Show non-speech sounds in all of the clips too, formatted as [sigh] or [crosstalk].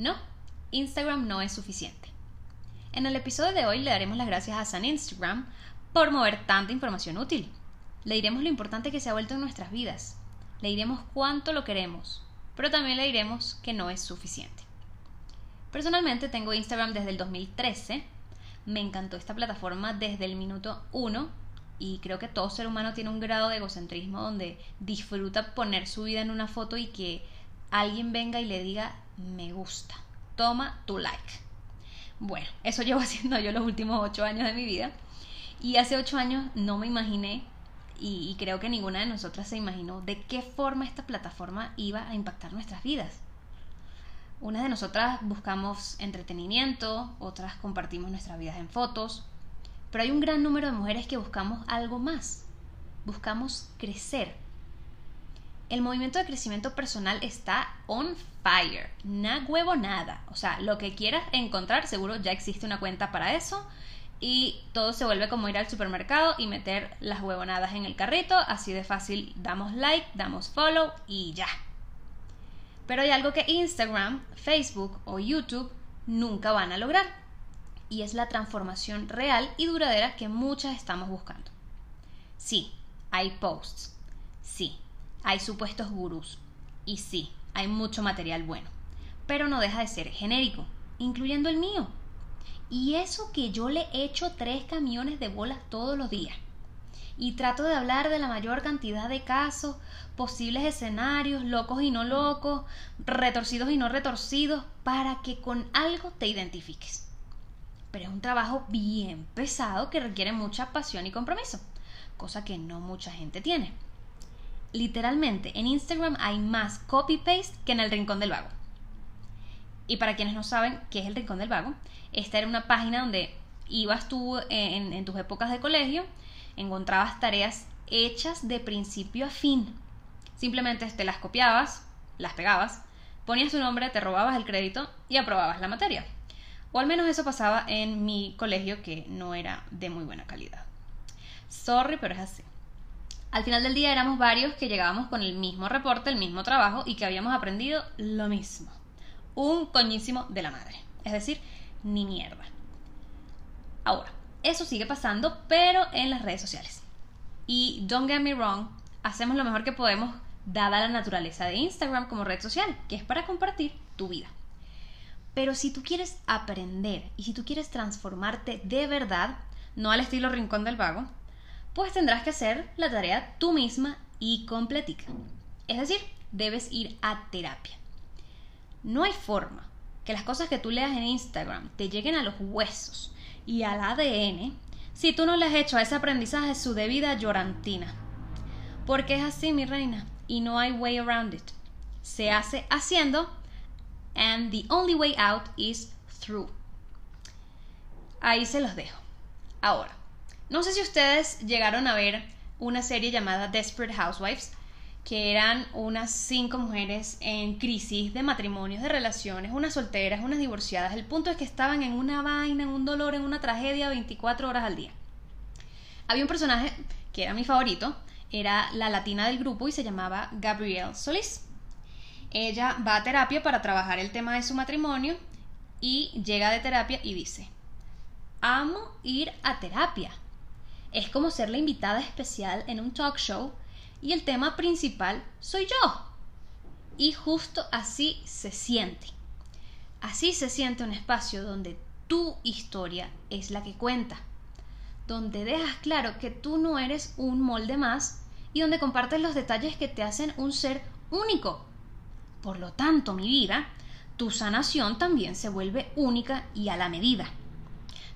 No, Instagram no es suficiente. En el episodio de hoy le daremos las gracias a San Instagram por mover tanta información útil. Le diremos lo importante que se ha vuelto en nuestras vidas. Le diremos cuánto lo queremos, pero también le diremos que no es suficiente. Personalmente tengo Instagram desde el 2013. Me encantó esta plataforma desde el minuto 1 y creo que todo ser humano tiene un grado de egocentrismo donde disfruta poner su vida en una foto y que alguien venga y le diga me gusta. Toma tu like. Bueno, eso llevo [laughs] haciendo yo los últimos ocho años de mi vida. Y hace ocho años no me imaginé, y, y, creo que ninguna de nosotras se imaginó, de qué forma esta plataforma iba a impactar nuestras vidas. Unas de nosotras buscamos entretenimiento, otras compartimos nuestras vidas en fotos, pero hay un gran número de mujeres que buscamos algo más. Buscamos crecer, el movimiento de crecimiento personal está on fire. Nada huevo nada. O sea, lo que quieras encontrar, seguro ya existe una cuenta para eso. Y todo se vuelve como ir al supermercado y meter las huevonadas en el carrito. Así de fácil damos like, damos follow y ya. Pero hay algo que Instagram, Facebook o YouTube nunca van a lograr. Y es la transformación real y duradera que muchas estamos buscando. Sí, hay posts. Sí, hay supuestos gurús. Y sí, hay mucho material bueno. Pero no deja de ser genérico, incluyendo el mío. Y eso que yo le echo tres camiones de bolas todos los días. Y trato de hablar de la mayor cantidad de casos, posibles escenarios, locos y no locos, retorcidos y no retorcidos, para que con algo te identifiques. Pero es un trabajo bien pesado que requiere mucha pasión y compromiso, cosa que no mucha gente tiene literalmente en Instagram hay más copy-paste que en el Rincón del Vago. Y para quienes no saben qué es el Rincón del Vago, esta era una página donde ibas tú en, en tus épocas de colegio, encontrabas tareas hechas de principio a fin. Simplemente te las copiabas, las pegabas, ponías tu nombre, te robabas el crédito y aprobabas la materia. O al menos eso pasaba en mi colegio que no era de muy buena calidad. Sorry, pero es así. Al final del día éramos varios que llegábamos con el mismo reporte, el mismo trabajo y que habíamos aprendido lo mismo. Un coñísimo de la madre. Es decir, ni mierda. Ahora, eso sigue pasando, pero en las redes sociales. Y don't get me wrong, hacemos lo mejor que podemos dada la naturaleza de Instagram como red social, que es para compartir tu vida. Pero si tú quieres aprender y si tú quieres transformarte de verdad, no al estilo rincón del vago, pues tendrás que hacer la tarea tú misma y completica. Es decir, debes ir a terapia. No hay forma que las cosas que tú leas en Instagram te lleguen a los huesos y al ADN si tú no le has hecho a ese aprendizaje su debida llorantina. Porque es así, mi reina, y no hay way around it. Se hace haciendo and the only way out is through. Ahí se los dejo. Ahora, no sé si ustedes llegaron a ver una serie llamada Desperate Housewives, que eran unas cinco mujeres en crisis de matrimonios, de relaciones, unas solteras, unas divorciadas. El punto es que estaban en una vaina, en un dolor, en una tragedia 24 horas al día. Había un personaje que era mi favorito, era la latina del grupo y se llamaba Gabrielle Solís. Ella va a terapia para trabajar el tema de su matrimonio y llega de terapia y dice, amo ir a terapia es como ser la invitada especial en un talk show y el tema principal soy yo. Y justo así se siente. Así se siente un espacio donde tu historia es la que cuenta, donde dejas claro que tú no eres un molde más y donde compartes los detalles que te hacen un ser único. Por lo tanto, mi vida, tu sanación también se vuelve única y a la medida.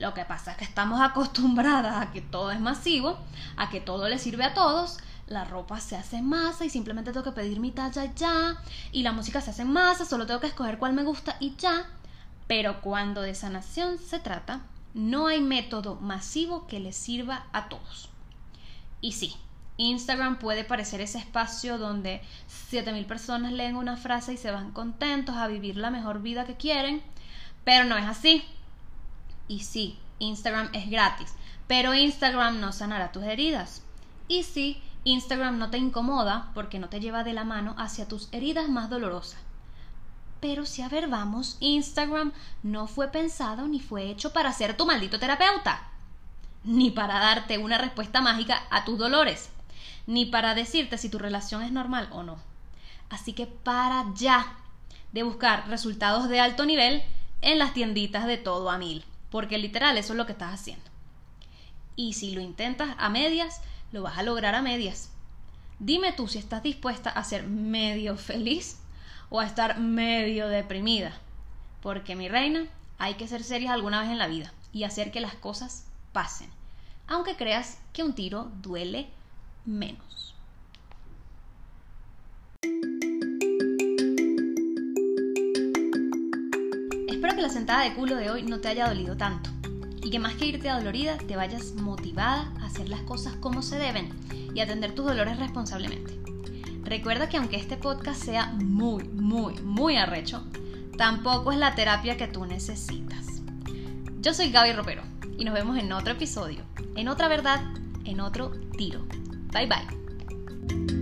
Lo que pasa es que estamos acostumbradas a que todo es masivo, a que todo le sirve a todos, la ropa se hace en masa y simplemente tengo que pedir mi talla ya, y la música se hace en masa, solo tengo que escoger cuál me gusta y ya. Pero cuando de sanación se trata, no hay método masivo que le sirva a todos. Y sí, Instagram puede parecer ese espacio donde 7000 personas leen una frase y se van contentos a vivir la mejor vida que quieren, pero no es así. Y sí, Instagram es gratis, pero Instagram no sanará tus heridas. Y sí, Instagram no te incomoda porque no te lleva de la mano hacia tus heridas más dolorosas. Pero si a ver vamos, Instagram no fue pensado ni fue hecho para ser tu maldito terapeuta, ni para darte una respuesta mágica a tus dolores, ni para decirte si tu relación es normal o no. Así que para ya de buscar resultados de alto nivel en las tienditas de todo a mil, porque literal eso es lo que estás haciendo. Y si lo intentas a medias, lo vas a lograr a medias. Dime tú si estás dispuesta a ser medio feliz o a estar medio deprimida. Porque mi reina, hay que ser serias alguna vez en la vida y hacer que las cosas pasen. Aunque creas que un tiro duele menos. Espero que la sentada de culo de hoy no te haya dolido tanto y que más que irte adolorida te vayas motivada a hacer las cosas como se deben y atender tus dolores responsablemente. Recuerda que aunque este podcast sea muy, muy, muy arrecho, tampoco es la terapia que tú necesitas. Yo soy Gaby Ropero y nos vemos en otro episodio, en otra verdad, en otro tiro. Bye bye.